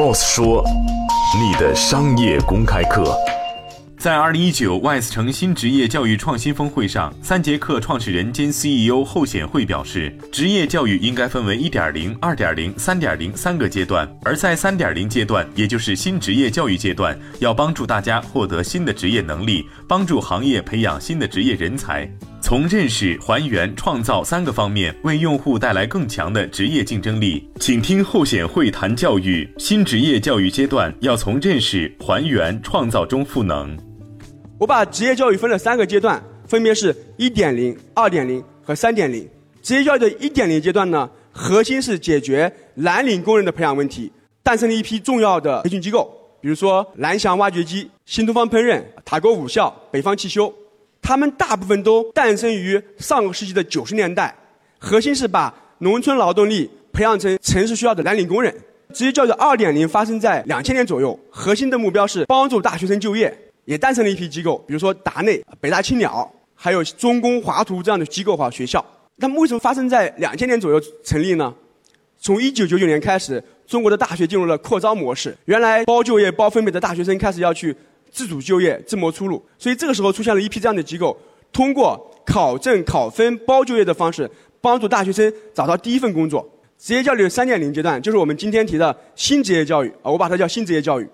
Boss 说：“你的商业公开课。”在二零一九 WISE 城新职业教育创新峰会上，三节课创始人兼 CEO 后显惠表示，职业教育应该分为一点零、二点零、三点零三个阶段。而在三点零阶段，也就是新职业教育阶段，要帮助大家获得新的职业能力，帮助行业培养新的职业人才，从认识、还原、创造三个方面为用户带来更强的职业竞争力。请听后显会谈教育新职业教育阶段要从认识、还原、创造中赋能。我把职业教育分了三个阶段，分别是1.0、2.0和3.0。职业教育的一点零阶段呢，核心是解决蓝领工人的培养问题，诞生了一批重要的培训机构，比如说蓝翔挖掘机、新东方烹饪、塔沟武校、北方汽修，他们大部分都诞生于上个世纪的九十年代，核心是把农村劳动力培养成城市需要的蓝领工人。职业教育的2.0发生在两千年左右，核心的目标是帮助大学生就业。也诞生了一批机构，比如说达内、北大青鸟，还有中公华图这样的机构和学校。他们为什么发生在两千年左右成立呢？从一九九九年开始，中国的大学进入了扩招模式。原来包就业、包分配的大学生开始要去自主就业、自谋出路。所以这个时候出现了一批这样的机构，通过考证、考分、包就业的方式，帮助大学生找到第一份工作。职业教育的三点零阶段，就是我们今天提的新职业教育啊，我把它叫新职业教育。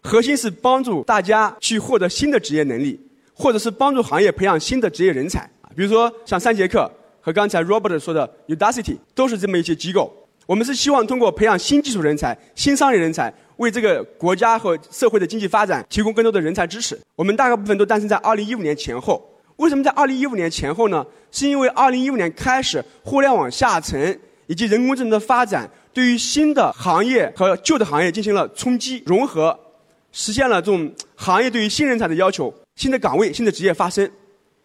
核心是帮助大家去获得新的职业能力，或者是帮助行业培养新的职业人才啊。比如说像三节课和刚才 Robert 说的 Udacity 都是这么一些机构。我们是希望通过培养新技术人才、新商业人才，为这个国家和社会的经济发展提供更多的人才支持。我们大概部分都诞生在2015年前后。为什么在2015年前后呢？是因为2015年开始，互联网下沉以及人工智能的发展，对于新的行业和旧的行业进行了冲击融合。实现了这种行业对于新人才的要求，新的岗位、新的职业发生，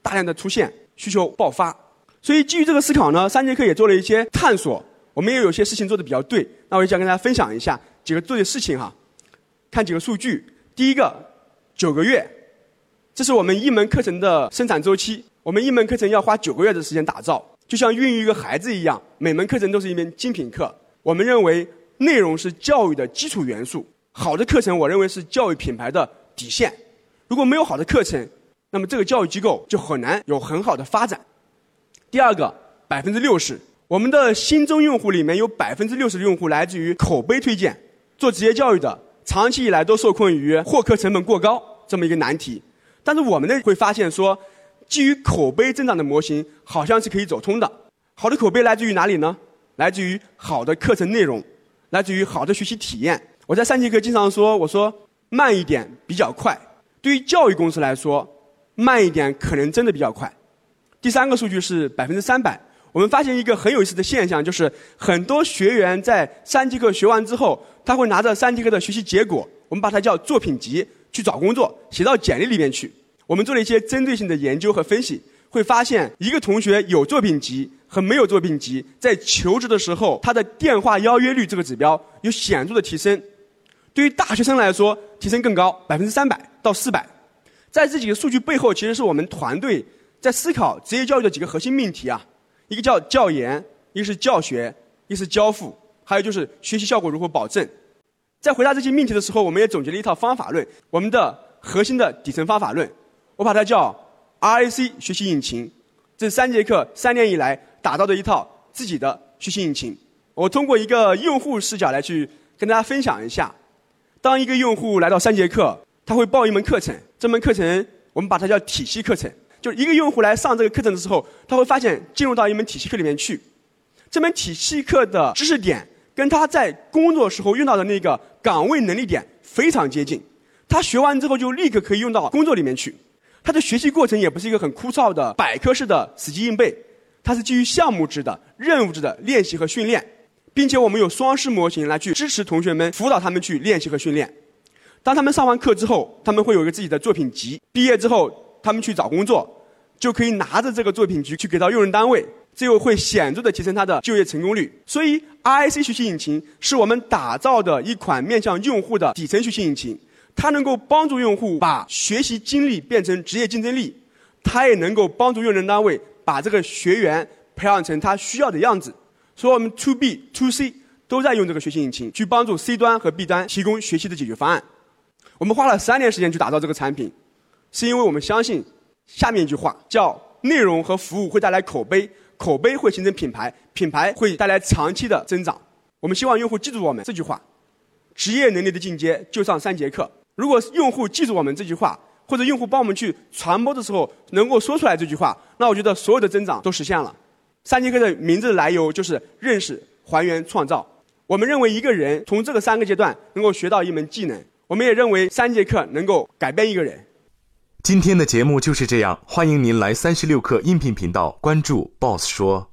大量的出现，需求爆发。所以基于这个思考呢，三节课也做了一些探索。我们也有些事情做的比较对，那我就想跟大家分享一下几个做的事情哈。看几个数据，第一个，九个月，这是我们一门课程的生产周期。我们一门课程要花九个月的时间打造，就像孕育一个孩子一样，每门课程都是一门精品课。我们认为内容是教育的基础元素。好的课程，我认为是教育品牌的底线。如果没有好的课程，那么这个教育机构就很难有很好的发展。第二个，百分之六十，我们的新增用户里面有百分之六十的用户来自于口碑推荐。做职业教育的，长期以来都受困于获客成本过高这么一个难题。但是我们呢会发现说，基于口碑增长的模型好像是可以走通的。好的口碑来自于哪里呢？来自于好的课程内容，来自于好的学习体验。我在三节课经常说，我说慢一点比较快。对于教育公司来说，慢一点可能真的比较快。第三个数据是百分之三百。我们发现一个很有意思的现象，就是很多学员在三节课学完之后，他会拿着三节课的学习结果，我们把它叫作品集，去找工作，写到简历里面去。我们做了一些针对性的研究和分析，会发现一个同学有作品集。和没有作品集，在求职的时候，他的电话邀约率这个指标有显著的提升。对于大学生来说，提升更高，百分之三百到四百。在这几个数据背后，其实是我们团队在思考职业教育的几个核心命题啊。一个叫教研，一个是教学，一个是交付，还有就是学习效果如何保证。在回答这些命题的时候，我们也总结了一套方法论，我们的核心的底层方法论，我把它叫 RAC 学习引擎。这三节课三年以来。打造的一套自己的学习引擎，我通过一个用户视角来去跟大家分享一下。当一个用户来到三节课，他会报一门课程，这门课程我们把它叫体系课程。就一个用户来上这个课程的时候，他会发现进入到一门体系课里面去，这门体系课的知识点跟他在工作时候用到的那个岗位能力点非常接近，他学完之后就立刻可以用到工作里面去。他的学习过程也不是一个很枯燥的百科式的死记硬背。它是基于项目制的、任务制的练习和训练，并且我们有双师模型来去支持同学们、辅导他们去练习和训练。当他们上完课之后，他们会有一个自己的作品集。毕业之后，他们去找工作，就可以拿着这个作品集去给到用人单位，这又会显著的提升他的就业成功率。所以，RIC 学习引擎是我们打造的一款面向用户的底层学习引擎，它能够帮助用户把学习经历变成职业竞争力，它也能够帮助用人单位。把这个学员培养成他需要的样子，所以我们 to B to C 都在用这个学习引擎去帮助 C 端和 B 端提供学习的解决方案。我们花了三年时间去打造这个产品，是因为我们相信下面一句话，叫内容和服务会带来口碑，口碑会形成品牌，品牌会带来长期的增长。我们希望用户记住我们这句话：职业能力的进阶就上三节课。如果用户记住我们这句话，或者用户帮我们去传播的时候能够说出来这句话，那我觉得所有的增长都实现了。三节课的名字的来由就是认识、还原、创造。我们认为一个人从这个三个阶段能够学到一门技能，我们也认为三节课能够改变一个人。今天的节目就是这样，欢迎您来三十六课音频频道关注 Boss 说。